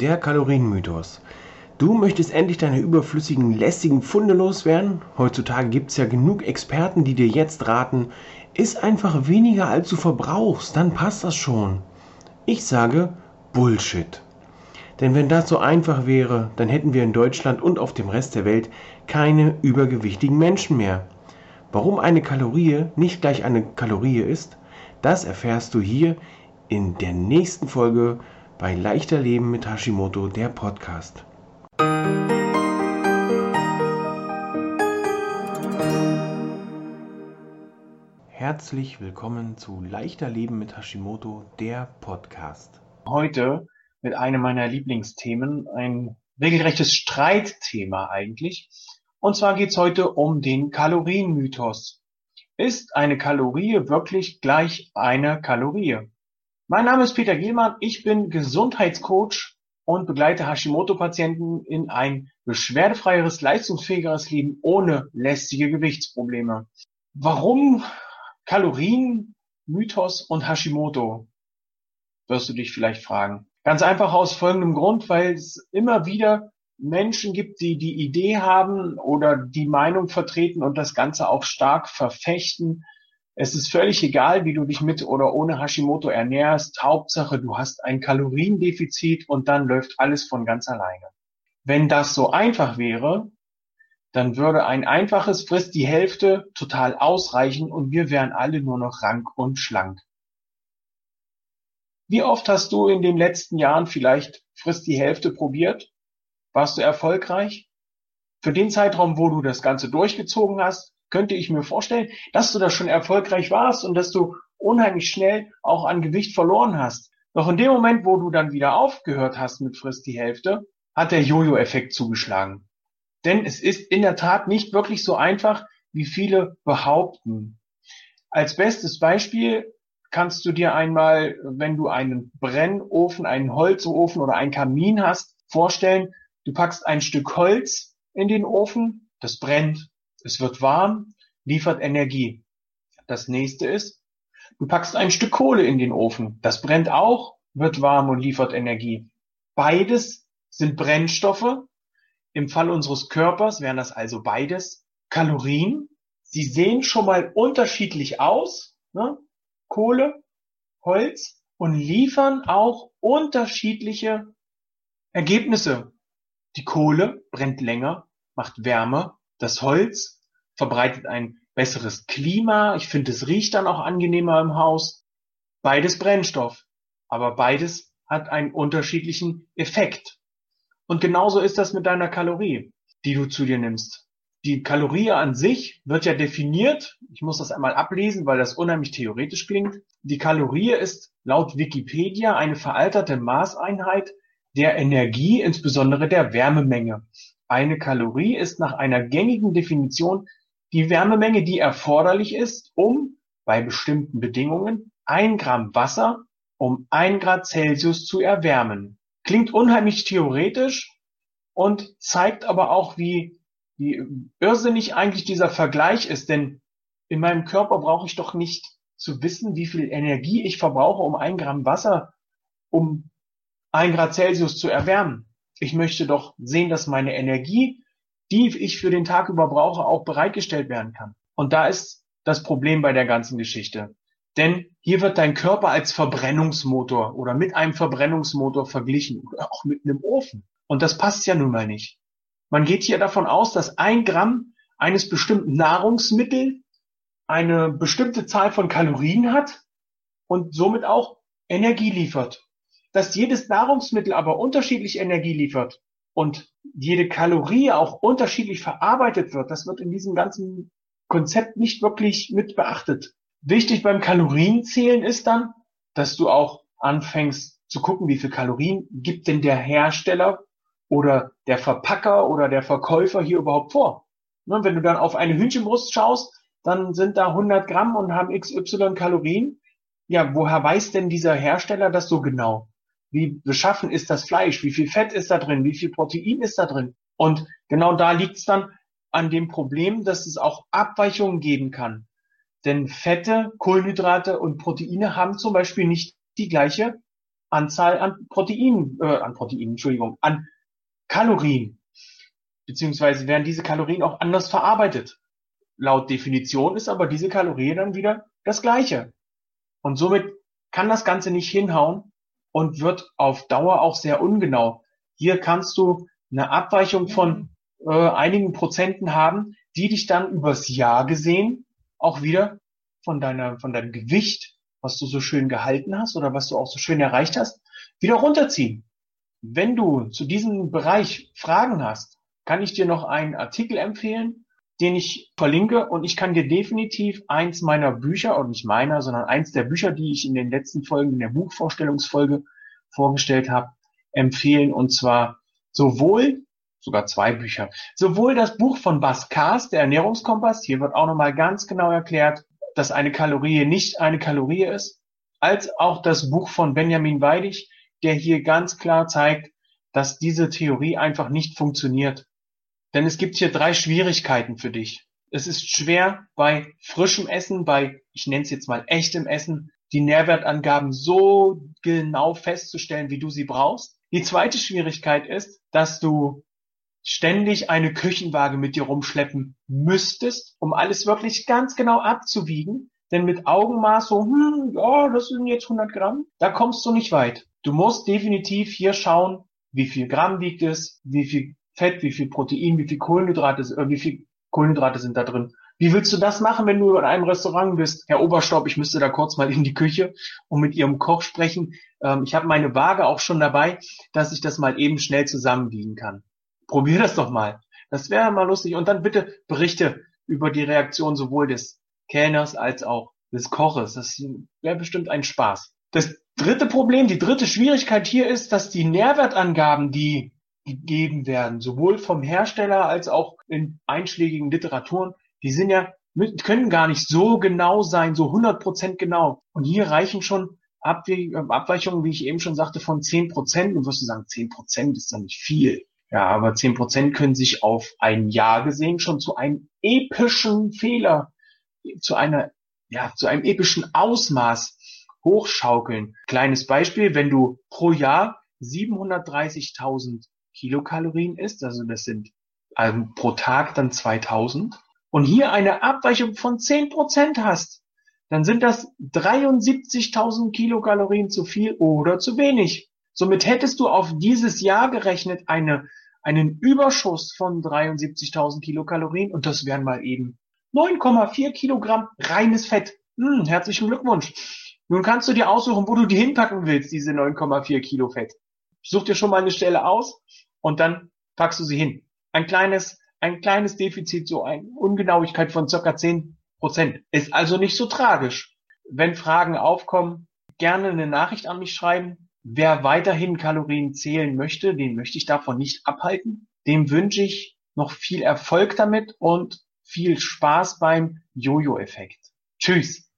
der Kalorienmythos. Du möchtest endlich deine überflüssigen, lästigen Funde loswerden? Heutzutage gibt es ja genug Experten, die dir jetzt raten, iss einfach weniger als du verbrauchst, dann passt das schon. Ich sage Bullshit. Denn wenn das so einfach wäre, dann hätten wir in Deutschland und auf dem Rest der Welt keine übergewichtigen Menschen mehr. Warum eine Kalorie nicht gleich eine Kalorie ist, das erfährst du hier in der nächsten Folge bei Leichter Leben mit Hashimoto, der Podcast. Herzlich willkommen zu Leichter Leben mit Hashimoto, der Podcast. Heute mit einem meiner Lieblingsthemen, ein regelrechtes Streitthema eigentlich. Und zwar geht es heute um den Kalorienmythos. Ist eine Kalorie wirklich gleich eine Kalorie? Mein Name ist Peter Gielmann, ich bin Gesundheitscoach und begleite Hashimoto-Patienten in ein beschwerdefreieres, leistungsfähigeres Leben ohne lästige Gewichtsprobleme. Warum Kalorien, Mythos und Hashimoto? Wirst du dich vielleicht fragen. Ganz einfach aus folgendem Grund, weil es immer wieder Menschen gibt, die die Idee haben oder die Meinung vertreten und das Ganze auch stark verfechten, es ist völlig egal, wie du dich mit oder ohne Hashimoto ernährst. Hauptsache, du hast ein Kaloriendefizit und dann läuft alles von ganz alleine. Wenn das so einfach wäre, dann würde ein einfaches Frist die Hälfte total ausreichen und wir wären alle nur noch rank und schlank. Wie oft hast du in den letzten Jahren vielleicht Frist die Hälfte probiert? Warst du erfolgreich? Für den Zeitraum, wo du das Ganze durchgezogen hast, könnte ich mir vorstellen, dass du da schon erfolgreich warst und dass du unheimlich schnell auch an Gewicht verloren hast. Doch in dem Moment, wo du dann wieder aufgehört hast mit Frist die Hälfte, hat der Jojo-Effekt zugeschlagen. Denn es ist in der Tat nicht wirklich so einfach, wie viele behaupten. Als bestes Beispiel kannst du dir einmal, wenn du einen Brennofen, einen Holzofen oder einen Kamin hast, vorstellen, du packst ein Stück Holz in den Ofen, das brennt, es wird warm, liefert Energie. Das nächste ist, du packst ein Stück Kohle in den Ofen. Das brennt auch, wird warm und liefert Energie. Beides sind Brennstoffe. Im Fall unseres Körpers wären das also beides Kalorien. Sie sehen schon mal unterschiedlich aus, ne? Kohle, Holz und liefern auch unterschiedliche Ergebnisse. Die Kohle brennt länger, macht Wärme das Holz verbreitet ein besseres Klima. Ich finde, es riecht dann auch angenehmer im Haus. Beides Brennstoff, aber beides hat einen unterschiedlichen Effekt. Und genauso ist das mit deiner Kalorie, die du zu dir nimmst. Die Kalorie an sich wird ja definiert. Ich muss das einmal ablesen, weil das unheimlich theoretisch klingt. Die Kalorie ist laut Wikipedia eine veralterte Maßeinheit der Energie, insbesondere der Wärmemenge. Eine Kalorie ist nach einer gängigen Definition die Wärmemenge, die erforderlich ist, um bei bestimmten Bedingungen ein Gramm Wasser um ein Grad Celsius zu erwärmen. Klingt unheimlich theoretisch und zeigt aber auch, wie, wie irrsinnig eigentlich dieser Vergleich ist, denn in meinem Körper brauche ich doch nicht zu wissen, wie viel Energie ich verbrauche, um ein Gramm Wasser um ein Grad Celsius zu erwärmen. Ich möchte doch sehen, dass meine Energie, die ich für den Tag über brauche, auch bereitgestellt werden kann. Und da ist das Problem bei der ganzen Geschichte. Denn hier wird dein Körper als Verbrennungsmotor oder mit einem Verbrennungsmotor verglichen oder auch mit einem Ofen. Und das passt ja nun mal nicht. Man geht hier davon aus, dass ein Gramm eines bestimmten Nahrungsmittels eine bestimmte Zahl von Kalorien hat und somit auch Energie liefert dass jedes Nahrungsmittel aber unterschiedlich Energie liefert und jede Kalorie auch unterschiedlich verarbeitet wird, das wird in diesem ganzen Konzept nicht wirklich mit beachtet. Wichtig beim Kalorienzählen ist dann, dass du auch anfängst zu gucken, wie viel Kalorien gibt denn der Hersteller oder der Verpacker oder der Verkäufer hier überhaupt vor. Ne, wenn du dann auf eine Hühnchenbrust schaust, dann sind da 100 Gramm und haben XY Kalorien. Ja, woher weiß denn dieser Hersteller das so genau? Wie beschaffen ist das Fleisch, wie viel Fett ist da drin, wie viel Protein ist da drin. Und genau da liegt es dann an dem Problem, dass es auch Abweichungen geben kann. Denn Fette, Kohlenhydrate und Proteine haben zum Beispiel nicht die gleiche Anzahl an Proteinen, äh, an Proteinen, Entschuldigung, an Kalorien. Beziehungsweise werden diese Kalorien auch anders verarbeitet. Laut Definition ist aber diese Kalorie dann wieder das gleiche. Und somit kann das Ganze nicht hinhauen und wird auf Dauer auch sehr ungenau. Hier kannst du eine Abweichung von äh, einigen Prozenten haben, die dich dann übers Jahr gesehen auch wieder von deiner, von deinem Gewicht, was du so schön gehalten hast oder was du auch so schön erreicht hast, wieder runterziehen. Wenn du zu diesem Bereich Fragen hast, kann ich dir noch einen Artikel empfehlen, den ich verlinke und ich kann dir definitiv eins meiner Bücher, und nicht meiner, sondern eins der Bücher, die ich in den letzten Folgen in der Buchvorstellungsfolge vorgestellt habe, empfehlen und zwar sowohl sogar zwei Bücher. Sowohl das Buch von Bas Kaas, der Ernährungskompass, hier wird auch nochmal ganz genau erklärt, dass eine Kalorie nicht eine Kalorie ist, als auch das Buch von Benjamin Weidig, der hier ganz klar zeigt, dass diese Theorie einfach nicht funktioniert. Denn es gibt hier drei Schwierigkeiten für dich. Es ist schwer bei frischem Essen, bei, ich nenne es jetzt mal echtem Essen, die Nährwertangaben so genau festzustellen, wie du sie brauchst. Die zweite Schwierigkeit ist, dass du ständig eine Küchenwaage mit dir rumschleppen müsstest, um alles wirklich ganz genau abzuwiegen. Denn mit Augenmaß so, hm, ja, das sind jetzt 100 Gramm, da kommst du nicht weit. Du musst definitiv hier schauen, wie viel Gramm wiegt es, wie viel Fett, wie viel Protein, wie viel Kohlenhydrate, äh, wie viel Kohlenhydrate sind da drin. Wie willst du das machen, wenn du in einem Restaurant bist? Herr Oberstaub, ich müsste da kurz mal in die Küche und mit Ihrem Koch sprechen. Ähm, ich habe meine Waage auch schon dabei, dass ich das mal eben schnell zusammenwiegen kann. Probier das doch mal. Das wäre mal lustig. Und dann bitte Berichte über die Reaktion sowohl des Kellners als auch des Koches. Das wäre bestimmt ein Spaß. Das dritte Problem, die dritte Schwierigkeit hier ist, dass die Nährwertangaben, die gegeben werden, sowohl vom Hersteller als auch in einschlägigen Literaturen, die sind ja, können gar nicht so genau sein, so 100% genau. Und hier reichen schon Abweichungen, wie ich eben schon sagte, von 10%. Und wirst sagen, 10% ist dann nicht viel. Ja, aber 10% können sich auf ein Jahr gesehen schon zu einem epischen Fehler, zu einer, ja, zu einem epischen Ausmaß hochschaukeln. Kleines Beispiel, wenn du pro Jahr 730.000 Kilokalorien isst, also das sind ähm, pro Tag dann 2000, und hier eine Abweichung von 10% hast, dann sind das 73.000 Kilokalorien zu viel oder zu wenig. Somit hättest du auf dieses Jahr gerechnet eine, einen Überschuss von 73.000 Kilokalorien und das wären mal eben 9,4 Kilogramm reines Fett. Hm, herzlichen Glückwunsch. Nun kannst du dir aussuchen, wo du die hinpacken willst, diese 9,4 Kilo Fett. Such dir schon mal eine Stelle aus und dann packst du sie hin. Ein kleines ein kleines Defizit, so eine Ungenauigkeit von circa 10 Prozent. Ist also nicht so tragisch. Wenn Fragen aufkommen, gerne eine Nachricht an mich schreiben. Wer weiterhin Kalorien zählen möchte, den möchte ich davon nicht abhalten. Dem wünsche ich noch viel Erfolg damit und viel Spaß beim Jojo-Effekt. Tschüss.